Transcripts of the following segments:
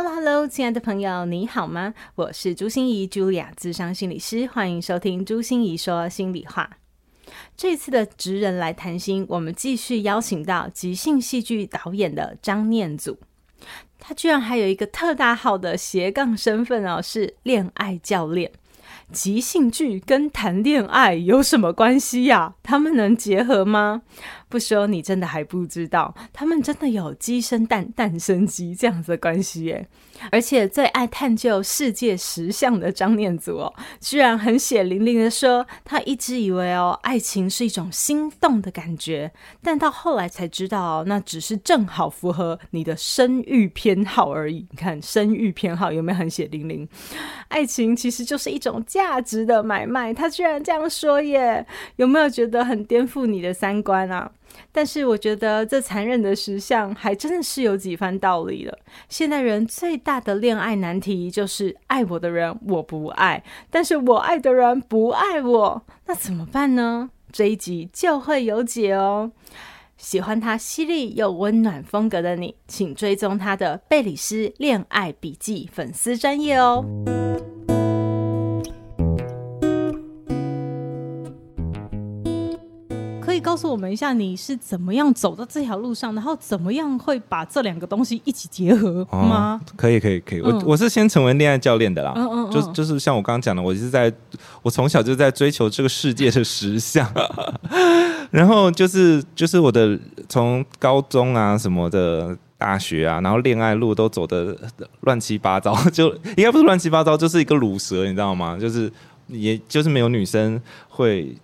Hello，Hello，亲爱的朋友，你好吗？我是朱心仪，Julia，咨商心理师，欢迎收听朱心仪说心里话。这次的职人来谈心，我们继续邀请到即兴戏剧导演的张念祖，他居然还有一个特大号的斜杠身份哦，是恋爱教练。即兴剧跟谈恋爱有什么关系呀？他们能结合吗？不说你真的还不知道，他们真的有鸡生蛋，蛋生鸡这样子的关系耶！而且最爱探究世界实相的张念祖哦，居然很血淋淋的说，他一直以为哦，爱情是一种心动的感觉，但到后来才知道哦，那只是正好符合你的生育偏好而已。你看生育偏好有没有很血淋淋？爱情其实就是一种价值的买卖，他居然这样说耶！有没有觉得很颠覆你的三观啊？但是我觉得这残忍的实相还真的是有几番道理了。现代人最大的恋爱难题就是爱我的人我不爱，但是我爱的人不爱我，那怎么办呢？这一集就会有解哦。喜欢他犀利又温暖风格的你，请追踪他的贝里斯恋爱笔记粉丝专页哦。告诉我们一下，你是怎么样走到这条路上，然后怎么样会把这两个东西一起结合吗？哦、可以，可以，可以。嗯、我我是先成为恋爱教练的啦，嗯嗯嗯就就是像我刚刚讲的，我就是在我从小就在追求这个世界的实相，然后就是就是我的从高中啊什么的大学啊，然后恋爱路都走的乱七八糟，就应该不是乱七八糟，就是一个卤蛇，你知道吗？就是也就是没有女生会。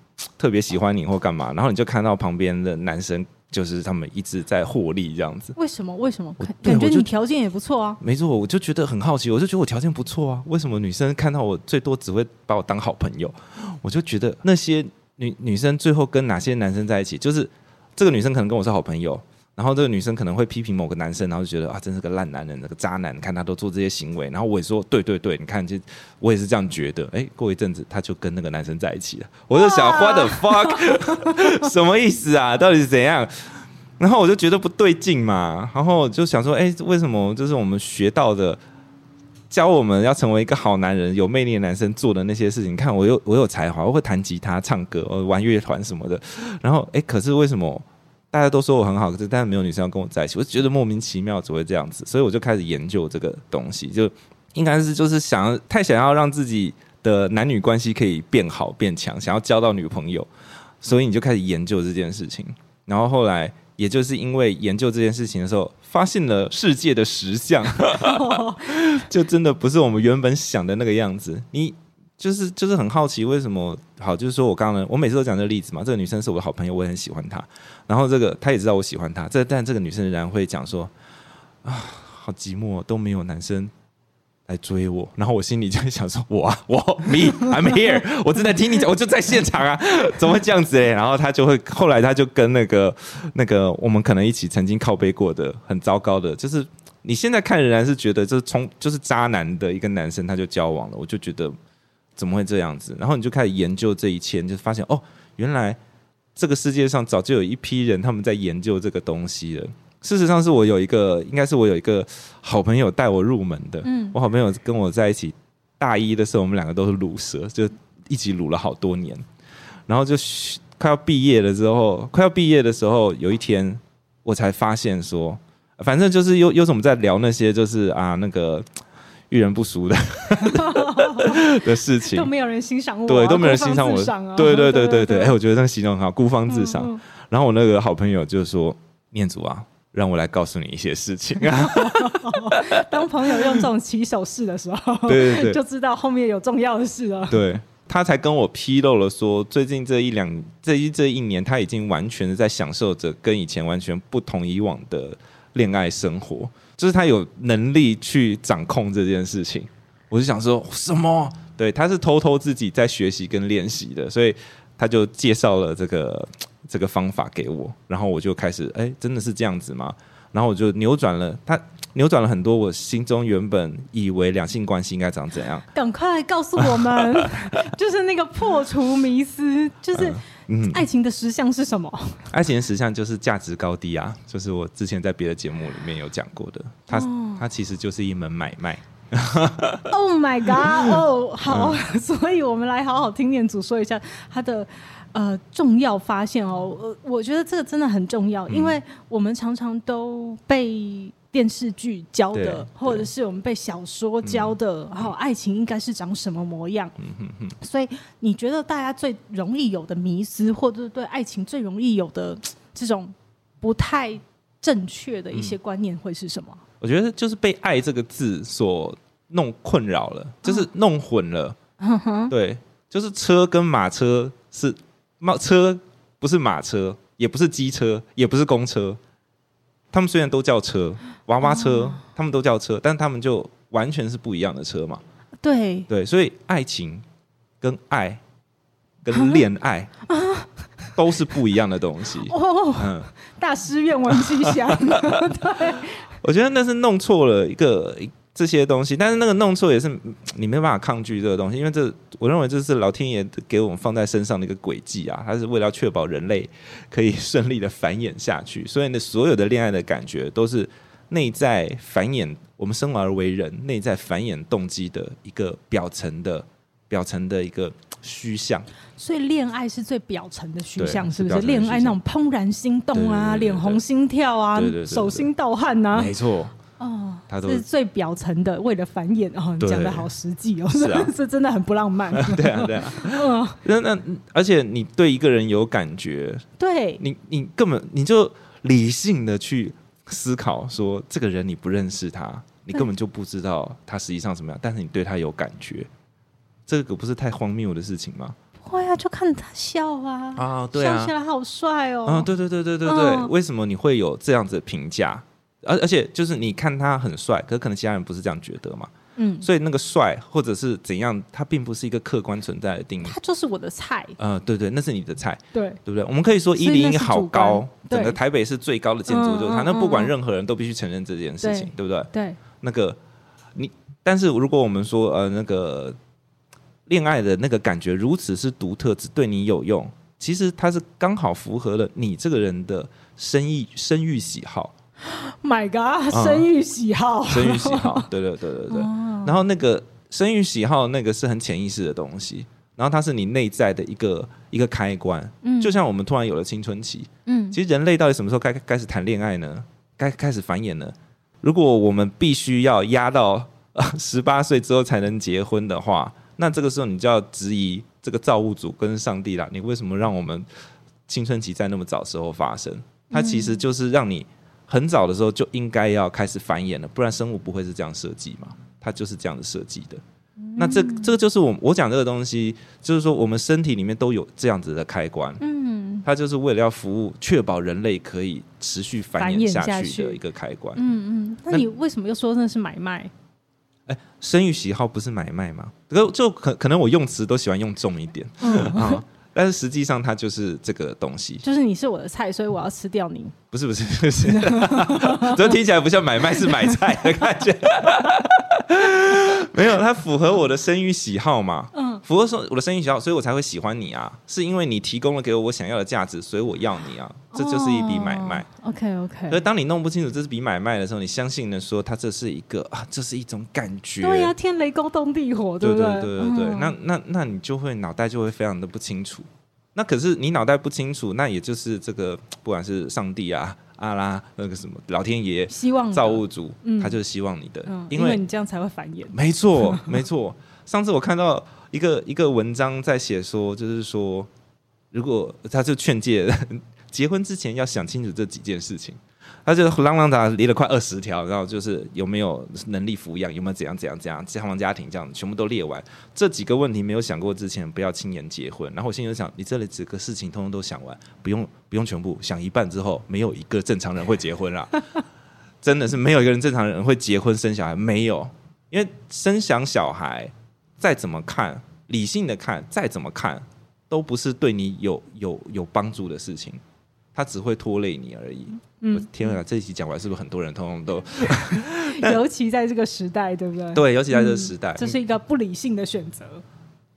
特别喜欢你或干嘛，然后你就看到旁边的男生，就是他们一直在获利这样子。为什么？为什么？感觉你条件也不错啊。没错，我就觉得很好奇，我就觉得我条件不错啊。为什么女生看到我最多只会把我当好朋友？我就觉得那些女女生最后跟哪些男生在一起，就是这个女生可能跟我是好朋友。然后这个女生可能会批评某个男生，然后就觉得啊，真是个烂男人，那个渣男，看他都做这些行为。然后我也说，对对对，你看，就我也是这样觉得。哎，过一阵子，他就跟那个男生在一起了。我就想，What the fuck，什么意思啊？到底是怎样？然后我就觉得不对劲嘛。然后就想说，哎，为什么就是我们学到的，教我们要成为一个好男人、有魅力的男生做的那些事情？你看，我有我有才华，我会弹吉他、唱歌，我玩乐团什么的。然后，哎，可是为什么？大家都说我很好，可是但是没有女生要跟我在一起，我就觉得莫名其妙，只会这样子，所以我就开始研究这个东西，就应该是就是想要太想要让自己的男女关系可以变好变强，想要交到女朋友，所以你就开始研究这件事情。然后后来，也就是因为研究这件事情的时候，发现了世界的实相，就真的不是我们原本想的那个样子。你。就是就是很好奇为什么好，就是说我刚刚我每次都讲这个例子嘛，这个女生是我的好朋友，我也很喜欢她，然后这个她也知道我喜欢她，这但这个女生仍然会讲说啊，好寂寞，都没有男生来追我，然后我心里就会想说，我我 me I'm here，我正在听你讲，我就在现场啊，怎么会这样子哎？然后她就会后来她就跟那个那个我们可能一起曾经靠背过的很糟糕的，就是你现在看仍然是觉得就是从就是渣男的一个男生他就交往了，我就觉得。怎么会这样子？然后你就开始研究这一切，你就发现哦，原来这个世界上早就有一批人他们在研究这个东西了。事实上，是我有一个，应该是我有一个好朋友带我入门的。嗯，我好朋友跟我在一起，大一的时候我们两个都是卤蛇，就一起卤了好多年。然后就快要毕业了之后，快要毕业的时候，有一天我才发现说，反正就是又又是我们在聊那些，就是啊那个。遇人不淑的 的事情都没有人欣赏我、啊，对，都没有人欣赏我，啊、对对对对对，哎，我觉得那个形容很好，孤芳自赏。嗯嗯、然后我那个好朋友就说：“念祖啊，让我来告诉你一些事情啊。”当朋友用这种起手式的时候，对对对，就知道后面有重要的事了。对，他才跟我披露了说，最近这一两这一这一年，他已经完全的在享受着跟以前完全不同以往的恋爱生活。就是他有能力去掌控这件事情，我就想说什么？对，他是偷偷自己在学习跟练习的，所以他就介绍了这个这个方法给我，然后我就开始，哎，真的是这样子吗？然后我就扭转了他。扭转了很多我心中原本以为两性关系应该长怎样。赶快告诉我们，就是那个破除迷思，就是爱情的实相是什么？嗯嗯、爱情的实相就是价值高低啊，就是我之前在别的节目里面有讲过的。它、哦、它其实就是一门买卖。Oh my god！哦、oh，好、嗯，所以我们来好好听念祖说一下他的呃重要发现哦。我我觉得这个真的很重要，因为我们常常都被。电视剧教的，或者是我们被小说教的，然后、嗯、爱情应该是长什么模样？嗯哼哼。所以你觉得大家最容易有的迷思，或者是对爱情最容易有的这种不太正确的一些观念会是什么？我觉得就是被“爱”这个字所弄困扰了，就是弄混了。嗯、对，就是车跟马车是马车，不是马车，也不是机车，也不是公车。他们虽然都叫车，娃娃车，哦、他们都叫车，但他们就完全是不一样的车嘛。对对，所以爱情跟爱跟恋爱都是不一样的东西。哦，嗯，大师愿闻其详。对，我觉得那是弄错了一个。这些东西，但是那个弄错也是 你没办法抗拒这个东西，因为这我认为这是老天爷给我们放在身上的一个轨迹啊，它是为了确保人类可以顺利的繁衍下去，所以呢，所有的恋爱的感觉都是内在繁衍，我们生而为人内在繁衍动机的一个表层的表层的一个 虚像。所以恋爱是最表层的虚像，是不是？恋爱那种怦然心动啊，脸红心跳啊，手心盗汗啊，没错。哦，它是最表层的，为了繁衍哦，你讲的好实际哦，是啊，这真的很不浪漫。对啊，对啊，嗯，那那而且你对一个人有感觉，对，你你根本你就理性的去思考，说这个人你不认识他，你根本就不知道他实际上怎么样，但是你对他有感觉，这个不是太荒谬的事情吗？不会啊，就看他笑啊，啊，对啊，笑起来好帅哦，啊，对对对对对对，嗯，为什么你会有这样子的评价？而而且就是你看他很帅，可是可能其他人不是这样觉得嘛。嗯，所以那个帅或者是怎样，它并不是一个客观存在的定义。他就是我的菜。呃，对对，那是你的菜。对，对不对？我们可以说一零一好高，整个台北是最高的建筑就是它。那不管任何人都必须承认这件事情，对，对不对？对。那个你，但是如果我们说呃那个恋爱的那个感觉如此是独特，只对你有用，其实它是刚好符合了你这个人的生意生育喜好。My God，生育喜好，嗯、生育喜好，对对对对对。Oh. 然后那个生育喜好，那个是很潜意识的东西，然后它是你内在的一个一个开关。嗯，就像我们突然有了青春期，嗯，其实人类到底什么时候该开始谈恋爱呢？该开始繁衍呢？如果我们必须要压到 十八岁之后才能结婚的话，那这个时候你就要质疑这个造物主跟上帝啦。你为什么让我们青春期在那么早时候发生？它其实就是让你。很早的时候就应该要开始繁衍了，不然生物不会是这样设计嘛？它就是这样子设计的。嗯、那这这个就是我我讲这个东西，就是说我们身体里面都有这样子的开关，嗯，它就是为了要服务，确保人类可以持续繁衍下去的一个开关。嗯嗯，那你为什么又说那是买卖？哎，生育喜好不是买卖吗？可就可可能我用词都喜欢用重一点，嗯 啊。但是实际上，它就是这个东西。就是你是我的菜，所以我要吃掉你。不是不是不是，这 听起来不像买卖，是买菜的感觉。没有，它符合我的生育喜好嘛？嗯，符合说我的生育喜好，所以我才会喜欢你啊。是因为你提供了给我我想要的价值，所以我要你啊。这就是一笔买卖。哦、OK OK。所以当你弄不清楚这是笔买卖的时候，你相信的说它这是一个啊，这是一种感觉。对呀、啊，天雷勾动地火，对不对？对对对对对。那那那你就会脑袋就会非常的不清楚。那可是你脑袋不清楚，那也就是这个 不管是上帝啊、阿拉那个什么老天爷、希望造物主，嗯、他就是希望你的，嗯、因为，因为你这样才会繁衍。没错，没错。上次我看到一个一个文章在写说，就是说，如果他就劝诫 结婚之前要想清楚这几件事情。他就啷啷杂列了快二十条，然后就是有没有能力抚养，有没有怎样怎样怎样，双方家庭这样全部都列完。这几个问题没有想过之前，不要轻言结婚。然后我心里就想，你这里几个事情通通都想完，不用 不用全部想一半之后，没有一个正常人会结婚啦。真的是没有一个人正常人会结婚生小孩，没有。因为生想小孩再怎么看，理性的看，再怎么看，都不是对你有有有帮助的事情，它只会拖累你而已。嗯，天啊，这一集讲完是不是很多人通通都？尤其在这个时代，对不对？对，尤其在这个时代，嗯，这是一个不理性的选择。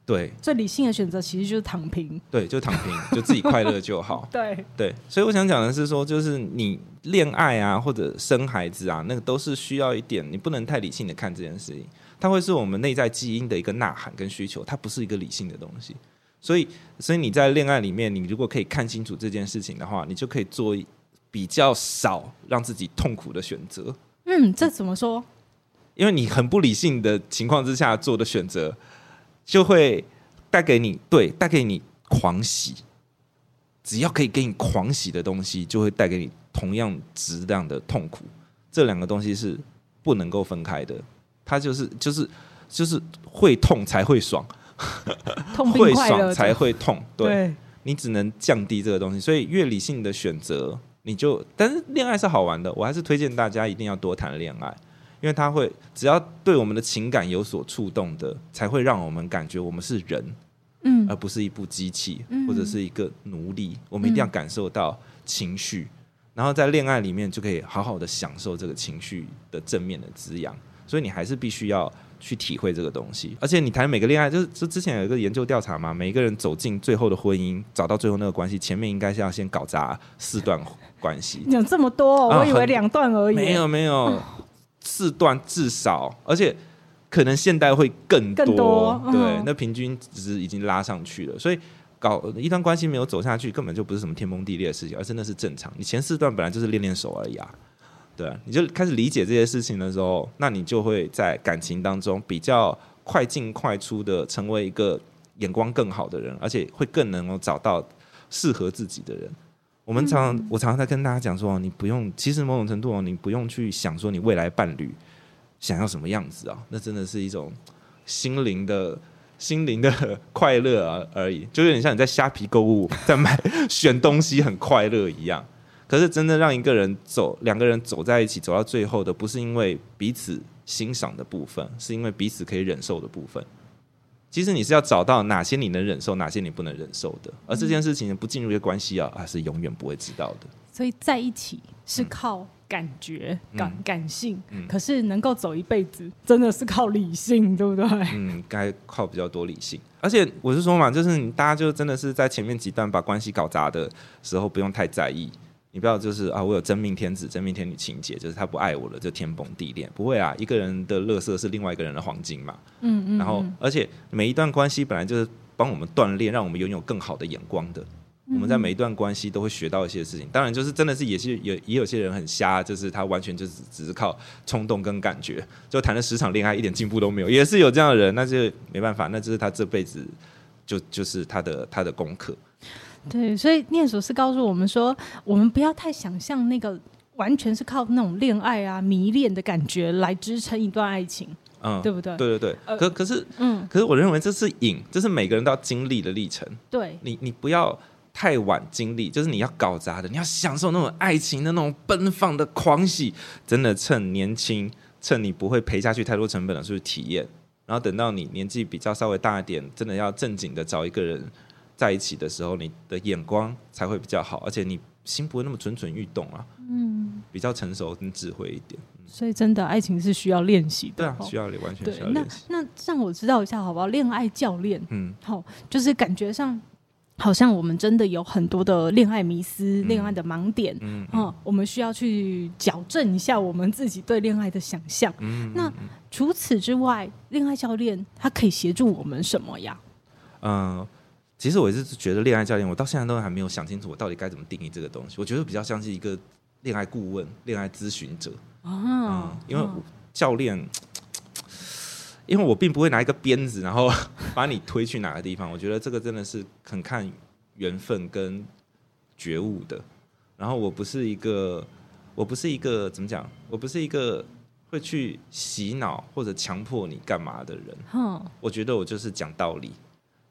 对，最理性的选择其实就是躺平。对，就躺平，就自己快乐就好。对对，所以我想讲的是说，就是你恋爱啊，或者生孩子啊，那个都是需要一点，你不能太理性的看这件事情。它会是我们内在基因的一个呐喊跟需求，它不是一个理性的东西。所以，所以你在恋爱里面，你如果可以看清楚这件事情的话，你就可以做比较少让自己痛苦的选择。嗯，这怎么说？因为你很不理性的情况之下做的选择。就会带给你，对，带给你狂喜。只要可以给你狂喜的东西，就会带给你同样质量的痛苦。这两个东西是不能够分开的。它就是就是就是会痛才会爽，痛会爽才会痛。对，对你只能降低这个东西。所以越理性的选择，你就但是恋爱是好玩的，我还是推荐大家一定要多谈恋爱。因为它会，只要对我们的情感有所触动的，才会让我们感觉我们是人，嗯，而不是一部机器或者是一个奴隶。我们一定要感受到情绪，然后在恋爱里面就可以好好的享受这个情绪的正面的滋养。所以你还是必须要去体会这个东西。而且你谈每个恋爱，就是就之前有一个研究调查嘛，每一个人走进最后的婚姻，找到最后那个关系，前面应该是要先搞砸四段关系。有这么多？我以为两段而已。没有没有。四段至少，而且可能现代会更多，更多对，嗯、那平均值已经拉上去了。所以搞一段关系没有走下去，根本就不是什么天崩地裂的事情，而真的是正常。你前四段本来就是练练手而已啊，对，你就开始理解这些事情的时候，那你就会在感情当中比较快进快出的成为一个眼光更好的人，而且会更能够找到适合自己的人。我们常常，我常常在跟大家讲说，你不用，其实某种程度哦，你不用去想说你未来伴侣想要什么样子啊，那真的是一种心灵的心灵的 快乐啊而已，就有点像你在虾皮购物，在买 选东西很快乐一样。可是真的让一个人走，两个人走在一起，走到最后的，不是因为彼此欣赏的部分，是因为彼此可以忍受的部分。其实你是要找到哪些你能忍受，哪些你不能忍受的，而这件事情不进入一个关系啊，还是永远不会知道的。所以在一起是靠感觉、嗯、感感性，嗯、可是能够走一辈子，真的是靠理性，对不对？嗯，该靠比较多理性。而且我是说嘛，就是你大家就真的是在前面几段把关系搞砸的时候，不用太在意。你不要就是啊，我有真命天子、真命天女情节，就是他不爱我了，就天崩地裂。不会啊，一个人的乐色是另外一个人的黄金嘛。嗯，嗯嗯。然后，而且每一段关系本来就是帮我们锻炼，让我们拥有更好的眼光的。我们在每一段关系都会学到一些事情。当然，就是真的是也是有也有些人很瞎，就是他完全就是只是靠冲动跟感觉，就谈了十场恋爱一点进步都没有，也是有这样的人。那就没办法，那就是他这辈子就就是他的他的功课。对，所以念祖是告诉我们说，我们不要太想象那个完全是靠那种恋爱啊、迷恋的感觉来支撑一段爱情，嗯，对不对？对对对。呃、可可是，嗯，可是我认为这是瘾，这是每个人都要经历的历程。对，你你不要太晚经历，就是你要搞砸的，你要享受那种爱情的那种奔放的狂喜，真的趁年轻，趁你不会赔下去太多成本的是不是体验，然后等到你年纪比较稍微大一点，真的要正经的找一个人。在一起的时候，你的眼光才会比较好，而且你心不会那么蠢蠢欲动啊。嗯，比较成熟跟智慧一点。所以，真的爱情是需要练习的。对啊，需要完全需要练习。那那让我知道一下好不好？恋爱教练，嗯，好，就是感觉上好像我们真的有很多的恋爱迷思、恋、嗯、爱的盲点，嗯，嗯，我们需要去矫正一下我们自己对恋爱的想象。嗯，那除此之外，恋爱教练他可以协助我们什么呀？嗯。其实我一直觉得恋爱教练，我到现在都还没有想清楚我到底该怎么定义这个东西。我觉得比较像是一个恋爱顾问、恋爱咨询者啊、嗯，因为教练，因为我并不会拿一个鞭子，然后把你推去哪个地方。我觉得这个真的是很看缘分跟觉悟的。然后我不是一个，我不是一个怎么讲？我不是一个会去洗脑或者强迫你干嘛的人。嗯，我觉得我就是讲道理。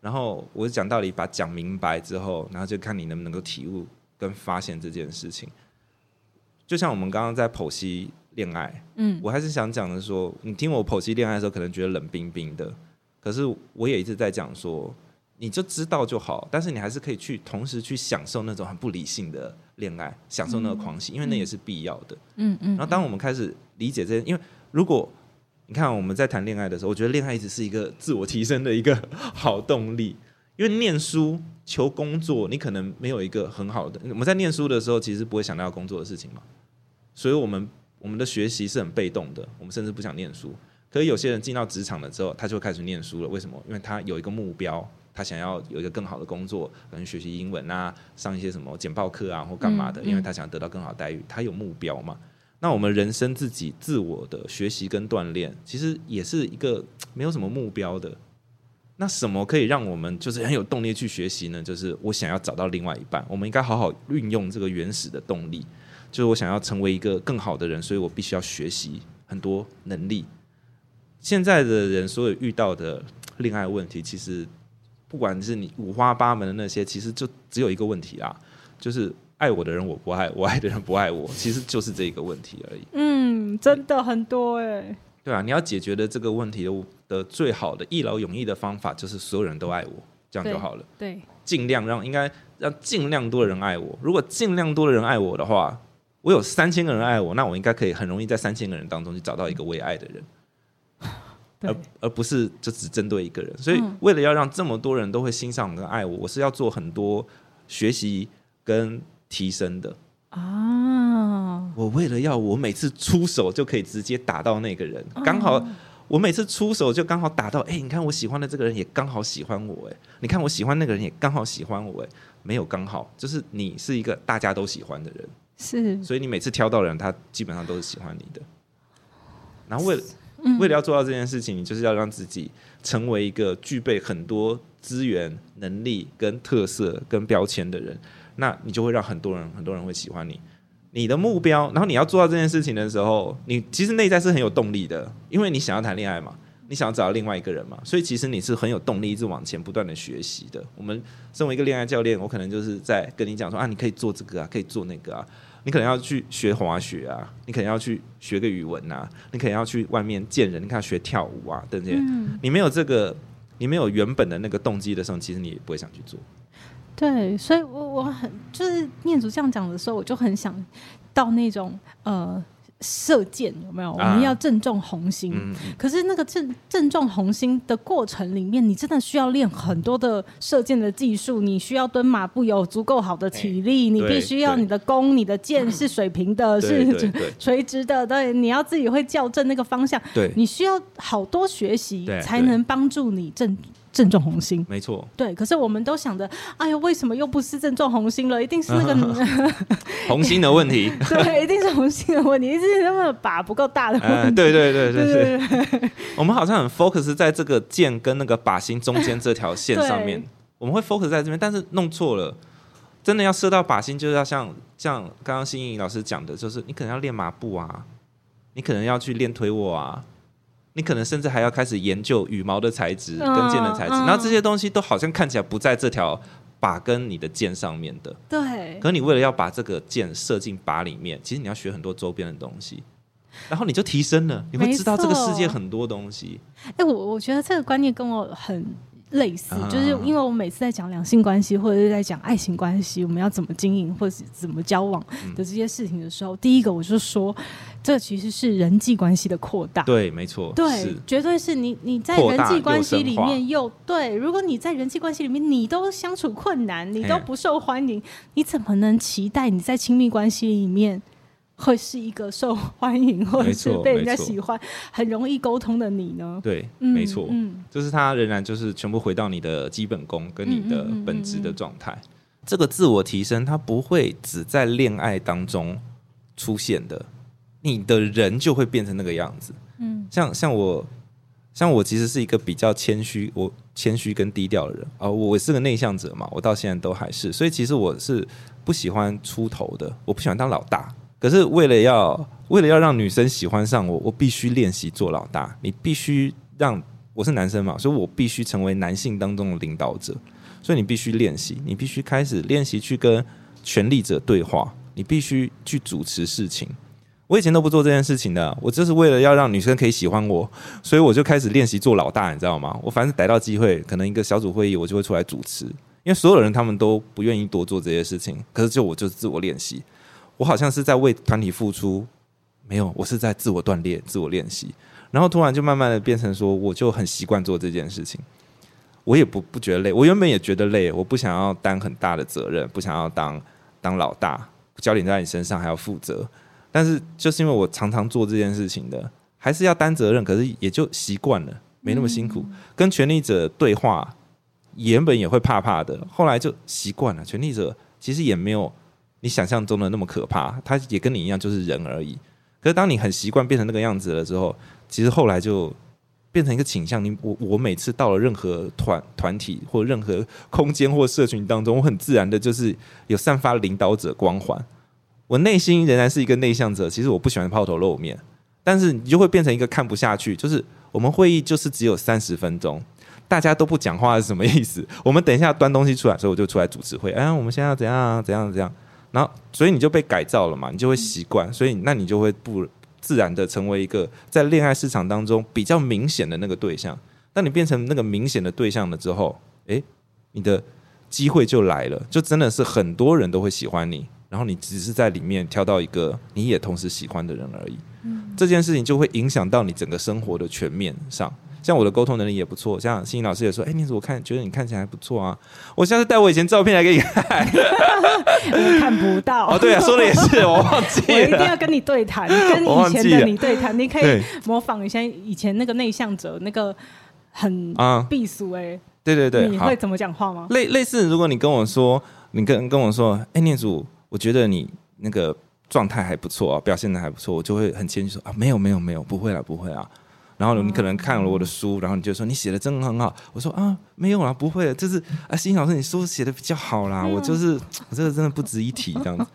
然后我讲道理，把讲明白之后，然后就看你能不能够体悟跟发现这件事情。就像我们刚刚在剖析恋爱。嗯，我还是想讲的说，你听我剖析恋爱的时候，可能觉得冷冰冰的，可是我也一直在讲说，你就知道就好，但是你还是可以去同时去享受那种很不理性的恋爱，享受那个狂喜，嗯、因为那也是必要的。嗯嗯。然后当我们开始理解这些，因为如果你看我们在谈恋爱的时候，我觉得恋爱一直是一个自我提升的一个 好动力。因为念书求工作，你可能没有一个很好的。我们在念书的时候，其实不会想到要工作的事情嘛，所以我们我们的学习是很被动的，我们甚至不想念书。可是有些人进到职场了之后，他就开始念书了。为什么？因为他有一个目标，他想要有一个更好的工作，可能学习英文啊，上一些什么简报课啊，或干嘛的，因为他想得到更好的待遇，他有目标嘛。那我们人生自己自我的学习跟锻炼，其实也是一个没有什么目标的。那什么可以让我们就是很有动力去学习呢？就是我想要找到另外一半，我们应该好好运用这个原始的动力。就是我想要成为一个更好的人，所以我必须要学习很多能力。现在的人所有遇到的恋爱问题，其实不管是你五花八门的那些，其实就只有一个问题啊，就是爱我的人我不爱，我爱的人不爱我，其实就是这个问题而已。嗯，真的很多哎。对啊，你要解决的这个问题的的最好的一劳永逸的方法，就是所有人都爱我，这样就好了。对，尽量让应该让尽量多的人爱我。如果尽量多的人爱我的话，我有三千个人爱我，那我应该可以很容易在三千个人当中去找到一个为爱的人，而而不是就只针对一个人。所以，为了要让这么多人都会欣赏跟爱我，我是要做很多学习跟提升的啊！我为了要我每次出手就可以直接打到那个人，刚好我每次出手就刚好打到，哎，你看我喜欢的这个人也刚好喜欢我，哎，你看我喜欢那个人也刚好喜欢我，哎，没有刚好，就是你是一个大家都喜欢的人，是，所以你每次挑到人，他基本上都是喜欢你的。然后为了为了要做到这件事情，你就是要让自己成为一个具备很多资源、能力跟特色跟标签的人。那你就会让很多人很多人会喜欢你，你的目标，然后你要做到这件事情的时候，你其实内在是很有动力的，因为你想要谈恋爱嘛，你想要找到另外一个人嘛，所以其实你是很有动力一直往前不断的学习的。我们身为一个恋爱教练，我可能就是在跟你讲说啊，你可以做这个啊，可以做那个啊，你可能要去学滑雪啊，你可能要去学个语文啊，你可能要去外面见人，你看学跳舞啊等等。嗯、你没有这个，你没有原本的那个动机的时候，其实你也不会想去做。对，所以我，我我很就是念祖这样讲的时候，我就很想到那种呃射箭有没有？啊、我们要正中红心，嗯、可是那个正正中红心的过程里面，你真的需要练很多的射箭的技术，你需要蹲马步，有足够好的体力，欸、你必须要你的弓、你的箭是 水平的，是垂直的，对，你要自己会校正那个方向，对，你需要好多学习才能帮助你正。正中红心，没错。对，可是我们都想着，哎呀，为什么又不是正中红心了？一定是那个 红心的问题。对，一定是红心的问题，一定是那么把不够大的 问题。呃、对对对对对，对，对。我们好像很 focus 在这个剑跟那个靶心中间这条线上面，我们会 focus 在这边，但是弄错了。真的要射到靶心，就是要像像刚刚新颖老师讲的，就是你可能要练马步啊，你可能要去练推握啊。你可能甚至还要开始研究羽毛的材质跟剑的材质，然后这些东西都好像看起来不在这条靶跟你的剑上面的。对。可你为了要把这个箭射进靶里面，其实你要学很多周边的东西，然后你就提升了，你会知道这个世界很多东西。哎，我我觉得这个观念跟我很类似，就是因为我每次在讲两性关系或者是在讲爱情关系，我们要怎么经营或者是怎么交往的这些事情的时候，第一个我就说。这其实是人际关系的扩大，对，没错，对，绝对是你你在人际关系里面又对，如果你在人际关系里面你都相处困难，你都不受欢迎，你怎么能期待你在亲密关系里面会是一个受欢迎或者是被人家喜欢、很容易沟通的你呢？对，没错，嗯，就是他仍然就是全部回到你的基本功跟你的本质的状态。这个自我提升，它不会只在恋爱当中出现的。你的人就会变成那个样子，嗯，像像我，像我其实是一个比较谦虚，我谦虚跟低调的人啊，我是个内向者嘛，我到现在都还是，所以其实我是不喜欢出头的，我不喜欢当老大。可是为了要为了要让女生喜欢上我，我必须练习做老大。你必须让我是男生嘛，所以我必须成为男性当中的领导者，所以你必须练习，你必须开始练习去跟权力者对话，你必须去主持事情。我以前都不做这件事情的，我就是为了要让女生可以喜欢我，所以我就开始练习做老大，你知道吗？我凡是逮到机会，可能一个小组会议，我就会出来主持，因为所有人他们都不愿意多做这些事情，可是就我就是自我练习，我好像是在为团体付出，没有，我是在自我锻炼、自我练习，然后突然就慢慢的变成说，我就很习惯做这件事情，我也不不觉得累，我原本也觉得累，我不想要担很大的责任，不想要当当老大，焦点在你身上还要负责。但是就是因为我常常做这件事情的，还是要担责任，可是也就习惯了，没那么辛苦。跟权力者对话，原本也会怕怕的，后来就习惯了。权力者其实也没有你想象中的那么可怕，他也跟你一样，就是人而已。可是当你很习惯变成那个样子了之后，其实后来就变成一个倾向。你我我每次到了任何团团体或任何空间或社群当中，我很自然的就是有散发领导者光环。我内心仍然是一个内向者，其实我不喜欢抛头露面，但是你就会变成一个看不下去。就是我们会议就是只有三十分钟，大家都不讲话是什么意思？我们等一下端东西出来，所以我就出来主持会。哎，我们现在要怎样怎样怎样？然后所以你就被改造了嘛，你就会习惯，所以那你就会不自然的成为一个在恋爱市场当中比较明显的那个对象。当你变成那个明显的对象了之后，诶，你的机会就来了，就真的是很多人都会喜欢你。然后你只是在里面挑到一个你也同时喜欢的人而已，嗯，这件事情就会影响到你整个生活的全面上。像我的沟通能力也不错，像欣怡老师也说：“哎，你怎么看？觉得你看起来还不错啊！”我下次带我以前照片来给你看，我看不到。哦，对啊，说的也是，我忘记了。我一定要跟你对谈，跟以前的你对谈，你可以模仿一下以前那个内向者，那个很啊避俗哎。对对对，你会怎么讲话吗？类类似，如果你跟我说，你跟跟我说，哎，念祖。我觉得你那个状态还不错啊，表现的还不错，我就会很谦虚说啊，没有没有没有，不会啦不会啊。然后你可能看了我的书，然后你就说你写的真的很好。我说啊没有啦，不会，就是啊，欣老师你书写的比较好啦，我就是我这个真的不值一提这样子。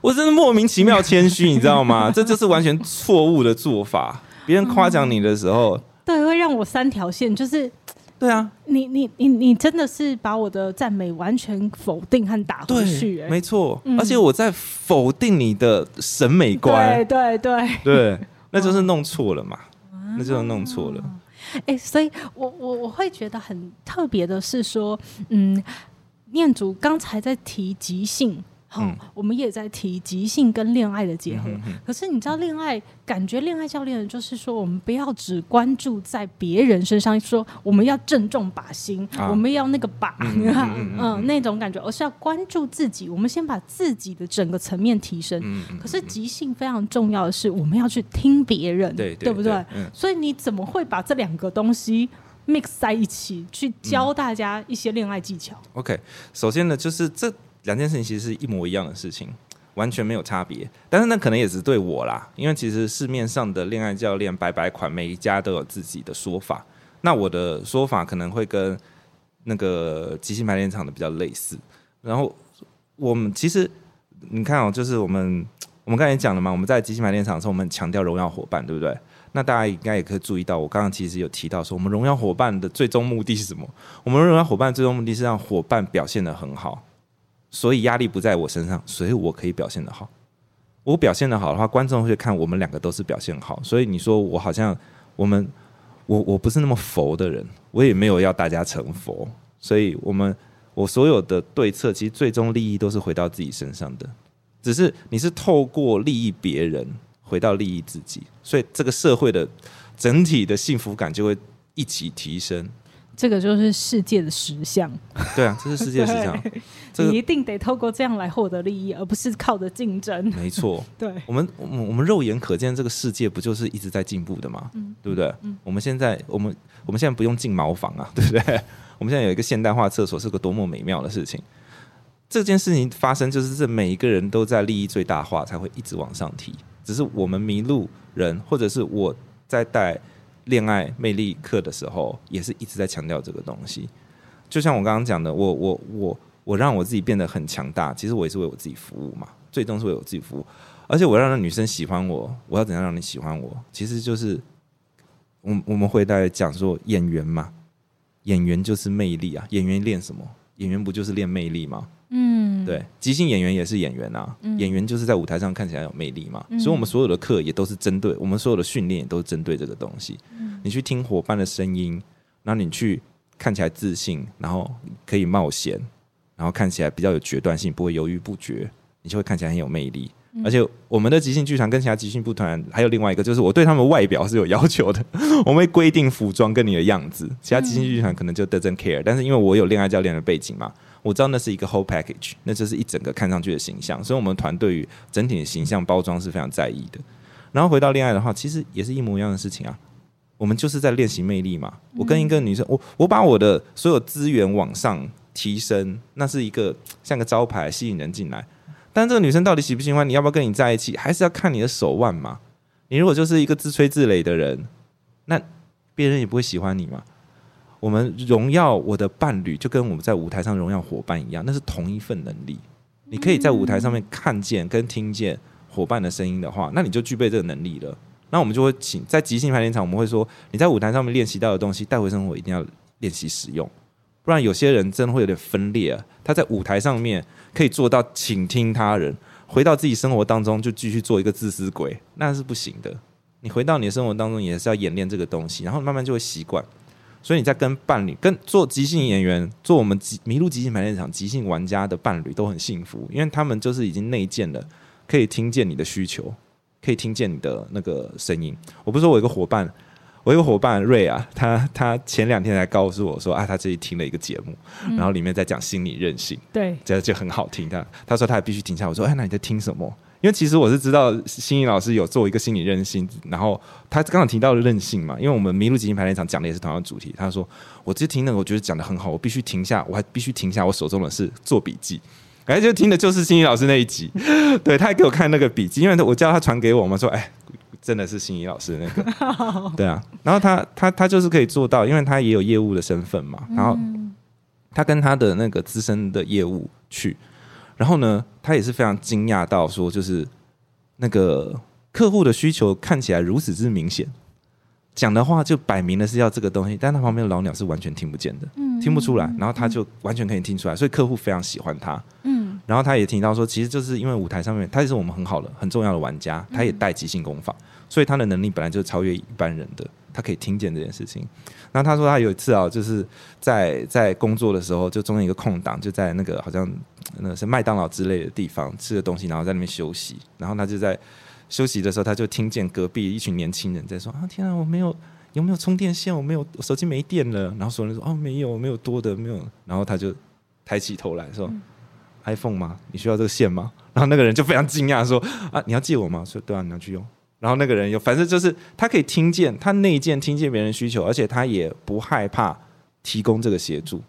我真的莫名其妙谦虚，你知道吗？这就是完全错误的做法。别人夸奖你的时候，对，会让我三条线，就是。对啊，你你你你真的是把我的赞美完全否定和打回去，欸，没错，嗯，而且我在否定你的审美观，对对对。对，那就是弄错了嘛，那就是弄错了。哎，欸，所以我我我会觉得很特别的是说，嗯，念祖刚才在提即兴。好，嗯、我们也在提即兴跟恋爱的结合。嗯、哼哼，可是你知道，恋爱感觉恋爱教练就是说，我们不要只关注在别人身上，说我们要正重把心，啊、我们要那个把，嗯，那种感觉，而是要关注自己。我们先把自己的整个层面提升。嗯、可是即兴非常重要的是，我们要去听别人，对，对，不对？嗯、所以你怎么会把这两个东西 mix 在一起，去教大家一些恋爱技巧？嗯，OK，首先呢，就是这。两件事情其实是一模一样的事情，完全没有差别。但是那可能也是对我啦，因为其实市面上的恋爱教练白白款，每一家都有自己的说法。那我的说法可能会跟那个即兴排练场的比较类似。然后我们其实你看哦，就是我们我们刚才讲了嘛，我们在即兴排练场的时候，我们强调荣耀伙伴，对不对？那大家应该也可以注意到，我刚刚其实有提到说，我们荣耀伙伴的最终目的是什么？我们荣耀伙伴最终目的是让伙伴表现的很好。所以压力不在我身上，所以我可以表现得好。我表现得好的话，观众会看我们两个都是表现好。所以你说我好像我们我我不是那么佛的人，我也没有要大家成佛。所以我们我所有的对策，其实最终利益都是回到自己身上的。只是你是透过利益别人回到利益自己，所以这个社会的整体的幸福感就会一起提升。这个就是世界的实相。对啊，这是世界实相。这个、你一定得透过这样来获得利益，而不是靠着竞争。没错。对。我们我们我们肉眼可见这个世界不就是一直在进步的吗？嗯、对不对？嗯、我们现在我们我们现在不用进茅房啊，对不对？我们现在有一个现代化厕所，是个多么美妙的事情。这件事情发生，就是这每一个人都在利益最大化，才会一直往上提。只是我们迷路人，或者是我在带。恋爱魅力课的时候，也是一直在强调这个东西。就像我刚刚讲的，我我我我让我自己变得很强大，其实我也是为我自己服务嘛，最终是为我自己服务。而且我让女生喜欢我，我要怎样让你喜欢我？其实就是，我我们会在讲说演员嘛，演员就是魅力啊，演员练什么？演员不就是练魅力吗？嗯，对，即兴演员也是演员啊，嗯、演员就是在舞台上看起来有魅力嘛，嗯、所以我们所有的课也都是针对我们所有的训练也都是针对这个东西。嗯、你去听伙伴的声音，然后你去看起来自信，然后可以冒险，然后看起来比较有决断性，不会犹豫不决，你就会看起来很有魅力。而且我们的即兴剧团跟其他即兴剧团还有另外一个，就是我对他们外表是有要求的，我们会规定服装跟你的样子。其他即兴剧团可能就 doesn't care，但是因为我有恋爱教练的背景嘛，我知道那是一个 whole package，那就是一整个看上去的形象，所以我们团队与整体的形象包装是非常在意的。然后回到恋爱的话，其实也是一模一样的事情啊，我们就是在练习魅力嘛。我跟一个女生，我我把我的所有资源往上提升，那是一个像个招牌吸引人进来。但这个女生到底喜不喜欢你？要不要跟你在一起？还是要看你的手腕嘛？你如果就是一个自吹自擂的人，那别人也不会喜欢你嘛。我们荣耀我的伴侣，就跟我们在舞台上荣耀伙伴一样，那是同一份能力。你可以在舞台上面看见跟听见伙伴的声音的话，那你就具备这个能力了。那我们就会请在即兴排练场，我们会说你在舞台上面练习到的东西带回生活，一定要练习使用，不然有些人真的会有点分裂啊。他在舞台上面。可以做到倾听他人，回到自己生活当中就继续做一个自私鬼，那是不行的。你回到你的生活当中也是要演练这个东西，然后慢慢就会习惯。所以你在跟伴侣、跟做即兴演员、做我们即迷鹿即兴排练场即兴玩家的伴侣都很幸福，因为他们就是已经内建了，可以听见你的需求，可以听见你的那个声音。我不是说我有一个伙伴。我有个伙伴瑞啊，他他前两天才告诉我说啊，他自己听了一个节目，嗯、然后里面在讲心理韧性，对，这就很好听。他他说他也必须停下。我说哎，那你在听什么？因为其实我是知道心怡老师有做一个心理韧性，然后他刚刚提到了韧性嘛，因为我们迷鹿即兴排练场讲的也是同样的主题。他说我直接听那个，我觉得讲的很好，我必须停下，我还必须停下我手中的事做笔记。哎，就听的就是心怡老师那一集，对，他还给我看那个笔记，因为我叫他传给我嘛，说哎。真的是心仪老师那个，对啊，然后他他他就是可以做到，因为他也有业务的身份嘛，然后他跟他的那个资深的业务去，然后呢，他也是非常惊讶到说，就是那个客户的需求看起来如此之明显，讲的话就摆明了是要这个东西，但他旁边的老鸟是完全听不见的，嗯听不出来，然后他就完全可以听出来，所以客户非常喜欢他，嗯，然后他也听到说，其实就是因为舞台上面他也是我们很好的很重要的玩家，他也带即兴功法。所以他的能力本来就超越一般人的，他可以听见这件事情。然后他说他有一次啊，就是在在工作的时候，就中间一个空档，就在那个好像那是麦当劳之类的地方吃的东西，然后在那边休息。然后他就在休息的时候，他就听见隔壁一群年轻人在说：“啊，天啊，我没有有没有充电线？我没有，我手机没电了。”然后所有人说：“哦，没有，没有多的，没有。”然后他就抬起头来说：“嗯，iPhone 吗？你需要这个线吗？” 然后那个人就非常惊讶说：“啊，你要借我吗？”说：“对啊，你要去用。”然后那个人有，反正就是他可以听见，他内建听见别人需求，而且他也不害怕提供这个协助。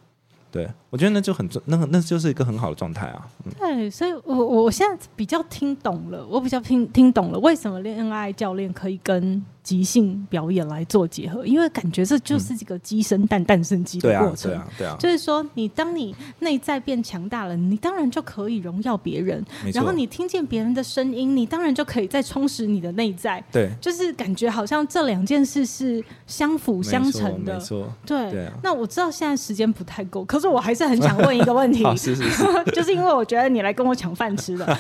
对，我觉得那就很那个那就是一个很好的状态啊。嗯、对，所以我我现在比较听懂了，我比较听听懂了为什么恋爱教练可以跟即兴表演来做结合，因为感觉这就是一个鸡生蛋蛋生鸡的过程。对啊，对啊，对啊。就是说，你当你内在变强大了，你当然就可以荣耀别人。然后你听见别人的声音，你当然就可以再充实你的内在。对。就是感觉好像这两件事是相辅相成的。没错。对。对啊。那我知道现在时间不太够，可是我还是很想问一个问题。是是是。就是因为我觉得你来跟我抢饭吃的。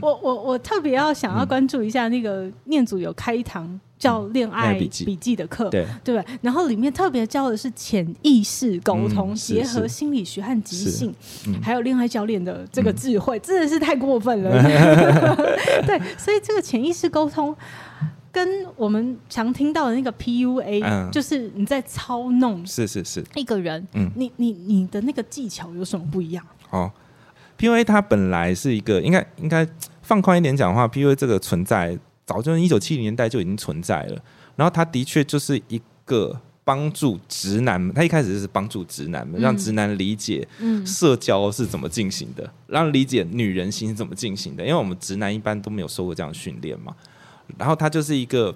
我我我特别要想要关注一下那个念祖有开。一堂叫《恋爱笔记》的课，对对，然后里面特别教的是潜意识沟通，结合心理学和即兴，还有恋爱教练的这个智慧，真的是太过分了。对，所以这个潜意识沟通跟我们常听到的那个 PUA，就是你在操弄，是是是。一个人，嗯，你你你的那个技巧有什么不一样？哦，PUA 它本来是一个，应该应该放宽一点讲的话，PUA 这个存在。早就一九七零年代就已经存在了，然后他的确就是一个帮助直男们，他一开始是帮助直男们，让直男理解社交是怎么进行的，让理解女人心是怎么进行的，因为我们直男一般都没有受过这样的训练嘛。然后他就是一个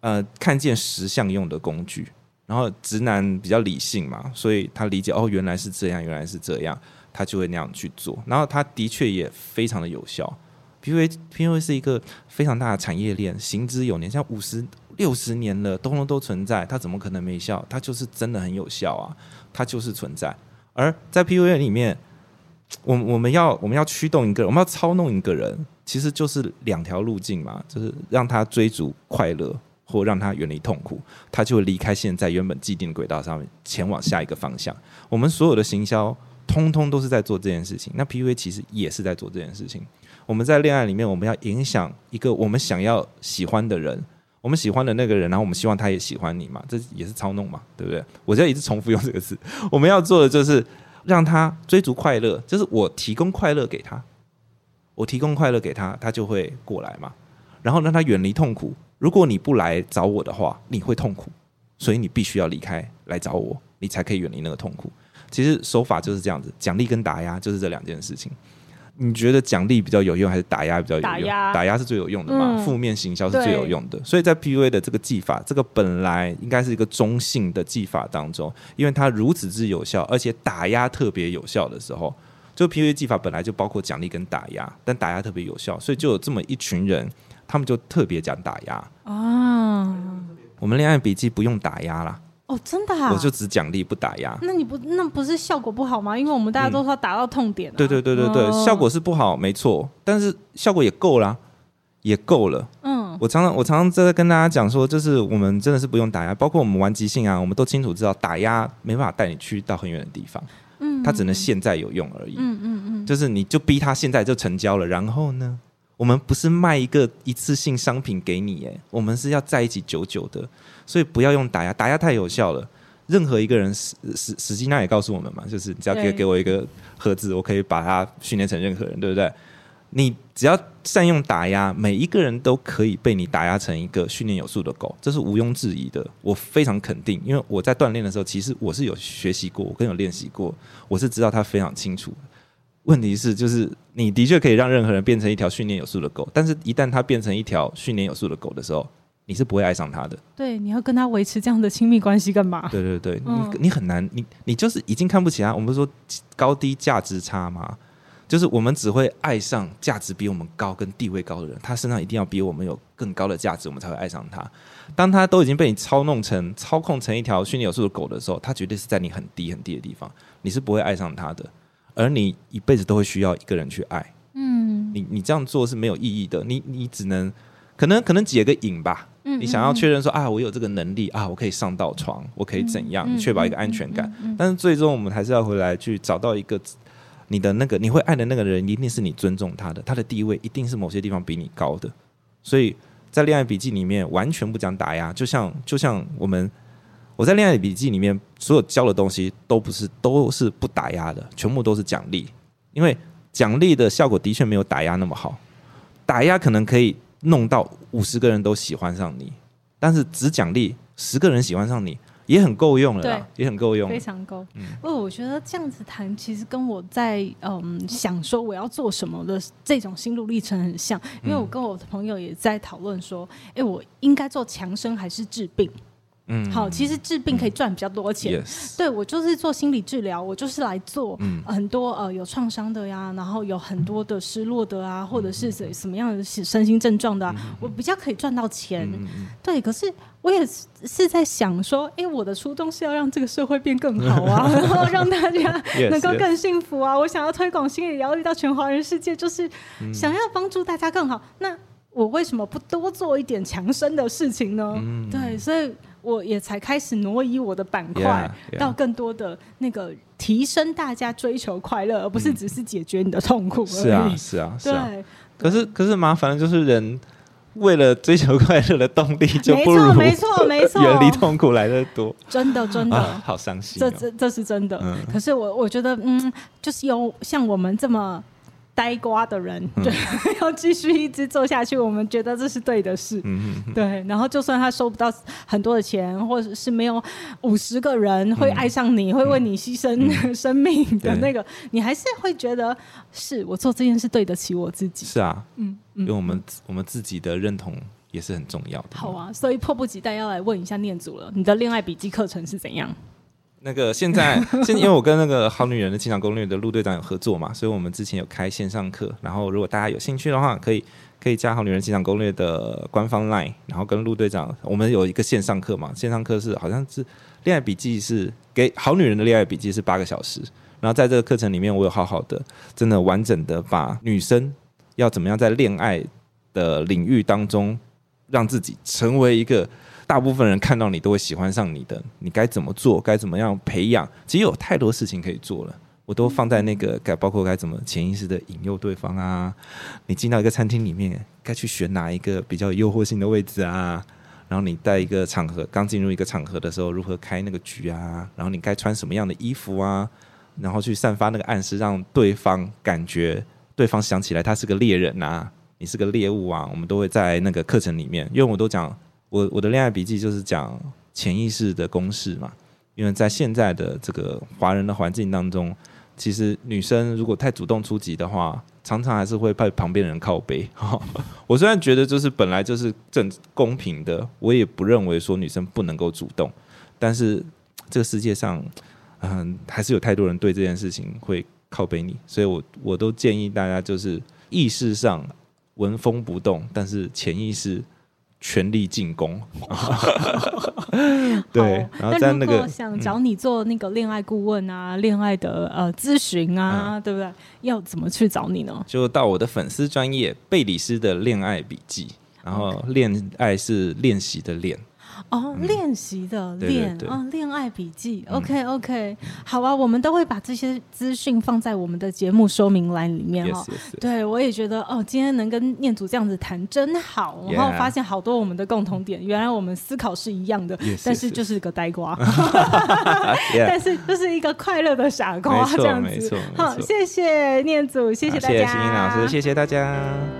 呃看见实相用的工具，然后直男比较理性嘛，所以他理解哦原来是这样，原来是这样，他就会那样去做，然后他的确也非常的有效。PUA，PUA 是一个非常大的产业链，行之有年，像五十六十年了，通通都存在，它怎么可能没效？它就是真的很有效啊，它就是存在。而在 PUA 里面，我我们要我们要驱动一个人，我们要操弄一个人，其实就是两条路径嘛，就是让他追逐快乐，或让他远离痛苦，他就会离开现在原本既定的轨道上面，前往下一个方向。我们所有的行销，通通都是在做这件事情。那 PUA 其实也是在做这件事情。我们在恋爱里面，我们要影响一个我们想要喜欢的人，我们喜欢的那个人，然后我们希望他也喜欢你嘛，这也是操弄嘛，对不对？我就一直重复用这个词。我们要做的就是让他追逐快乐，就是我提供快乐给他，我提供快乐给他，他就会过来嘛。然后让他远离痛苦。如果你不来找我的话，你会痛苦，所以你必须要离开来找我，你才可以远离那个痛苦。其实手法就是这样子，奖励跟打压就是这两件事情。你觉得奖励比较有用，还是打压比较有用？打压，打压是最有用的嘛？负、嗯、面行销是最有用的。所以在 PUA 的这个技法，这个本来应该是一个中性的技法当中，因为它如此之有效，而且打压特别有效的时候，就 PUA 技法本来就包括奖励跟打压，但打压特别有效，所以就有这么一群人，他们就特别讲打压啊。我们恋爱笔记不用打压啦。哦，真的啊！我就只奖励不打压。那你不那不是效果不好吗？因为我们大家都说打到痛点，啊嗯。对对对对对，哦，效果是不好，没错。但是效果也够啦，也够了。嗯，我常常我常常在跟大家讲说，就是我们真的是不用打压。包括我们玩即兴啊，我们都清楚知道打压没办法带你去到很远的地方。嗯，它只能现在有用而已。嗯嗯嗯，就是你就逼他现在就成交了，然后呢，我们不是卖一个一次性商品给你，哎，我们是要在一起久久的。所以不要用打压，打压太有效了。任何一个人，史史史基娜也告诉我们嘛，就是只要给给我一个盒子，我可以把它训练成任何人，对不对？你只要善用打压，每一个人都可以被你打压成一个训练有素的狗，这是毋庸置疑的。我非常肯定，因为我在锻炼的时候，其实我是有学习过，我更有练习过，我是知道他非常清楚。问题是，就是你的确可以让任何人变成一条训练有素的狗，但是一旦他变成一条训练有素的狗的时候，你是不会爱上他的。对，你要跟他维持这样的亲密关系干嘛？对对对，嗯、你你很难，你你就是已经看不起他。我们说高低价值差吗？就是我们只会爱上价值比我们高、跟地位高的人，他身上一定要比我们有更高的价值，我们才会爱上他。当他都已经被你操弄成、操控成一条训练有素的狗的时候，他绝对是在你很低很低的地方，你是不会爱上他的。而你一辈子都会需要一个人去爱。嗯，你你这样做是没有意义的。你你只能可能可能解个瘾吧。你想要确认说啊，我有这个能力啊，我可以上到床，我可以怎样确保一个安全感？但是最终我们还是要回来去找到一个你的那个你会爱的那个人，一定是你尊重他的，他的地位一定是某些地方比你高的。所以在恋爱笔记里面完全不讲打压，就像就像我们我在恋爱笔记里面所有教的东西都不是都是不打压的，全部都是奖励，因为奖励的效果的确没有打压那么好，打压可能可以。弄到五十个人都喜欢上你，但是只奖励十个人喜欢上你也很够用了，对，也很够用，非常够。嗯，不，我觉得这样子谈其实跟我在嗯想说我要做什么的这种心路历程很像，因为我跟我的朋友也在讨论说，哎、欸，我应该做强生还是治病？嗯，好，其实治病可以赚比较多钱。嗯、对，我就是做心理治疗，我就是来做很多呃有创伤的呀，然后有很多的失落的啊，或者是什什么样的身心症状的、啊，我比较可以赚到钱。对，可是我也是在想说，哎、欸，我的初衷是要让这个社会变更好啊，然后让大家能够更幸福啊。我想要推广心理疗愈到全华人世界，就是想要帮助大家更好。那我为什么不多做一点强身的事情呢？对，所以。我也才开始挪移我的板块到更多的那个提升大家追求快乐，而不是只是解决你的痛苦而已。是啊，是啊，是啊。对，可是可是麻烦的就是人为了追求快乐的动力 就不如没错没错远离痛苦来的多。真的真的、啊、好伤心、哦。这这这是真的。嗯、可是我我觉得嗯，就是有像我们这么。呆瓜的人，对，嗯、要继续一直做下去。我们觉得这是对的事，嗯、对。然后，就算他收不到很多的钱，或者是没有五十个人会爱上你，嗯、会为你牺牲 生命的那个，嗯、你还是会觉得是我做这件事对得起我自己。是啊，嗯，因为我们我们自己的认同也是很重要的。好啊，所以迫不及待要来问一下念祖了，你的恋爱笔记课程是怎样？那个现在，现因为我跟那个好女人的情场攻略的陆队长有合作嘛，所以我们之前有开线上课。然后如果大家有兴趣的话，可以可以加好女人情场攻略的官方 LINE，然后跟陆队长，我们有一个线上课嘛，线上课是好像是恋爱笔记是给好女人的恋爱笔记是八个小时。然后在这个课程里面，我有好好的真的完整的把女生要怎么样在恋爱的领域当中，让自己成为一个。大部分人看到你都会喜欢上你的，你该怎么做？该怎么样培养？其实有太多事情可以做了，我都放在那个该包括该怎么潜意识的引诱对方啊。你进到一个餐厅里面，该去选哪一个比较诱惑性的位置啊？然后你在一个场合刚进入一个场合的时候，如何开那个局啊？然后你该穿什么样的衣服啊？然后去散发那个暗示，让对方感觉对方想起来他是个猎人啊，你是个猎物啊。我们都会在那个课程里面，因为我都讲。我我的恋爱笔记就是讲潜意识的公式嘛，因为在现在的这个华人的环境当中，其实女生如果太主动出击的话，常常还是会被旁边人靠背。我虽然觉得就是本来就是正公平的，我也不认为说女生不能够主动，但是这个世界上，嗯，还是有太多人对这件事情会靠背你，所以我我都建议大家就是意识上纹风不动，但是潜意识。全力进攻，对。然后在那个想找你做那个恋爱顾问啊，恋、嗯、爱的呃咨询啊，嗯、对不对？要怎么去找你呢？就到我的粉丝专业贝里斯的恋爱笔记，然后恋爱是练习的练。哦，练习的练啊，恋爱笔记。OK OK，好啊，我们都会把这些资讯放在我们的节目说明栏里面哈。对，我也觉得哦，今天能跟念祖这样子谈真好，然后发现好多我们的共同点，原来我们思考是一样的，但是就是个呆瓜，但是就是一个快乐的傻瓜这样子。好，谢谢念祖，谢谢大家，谢谢欣欣老师，谢谢大家。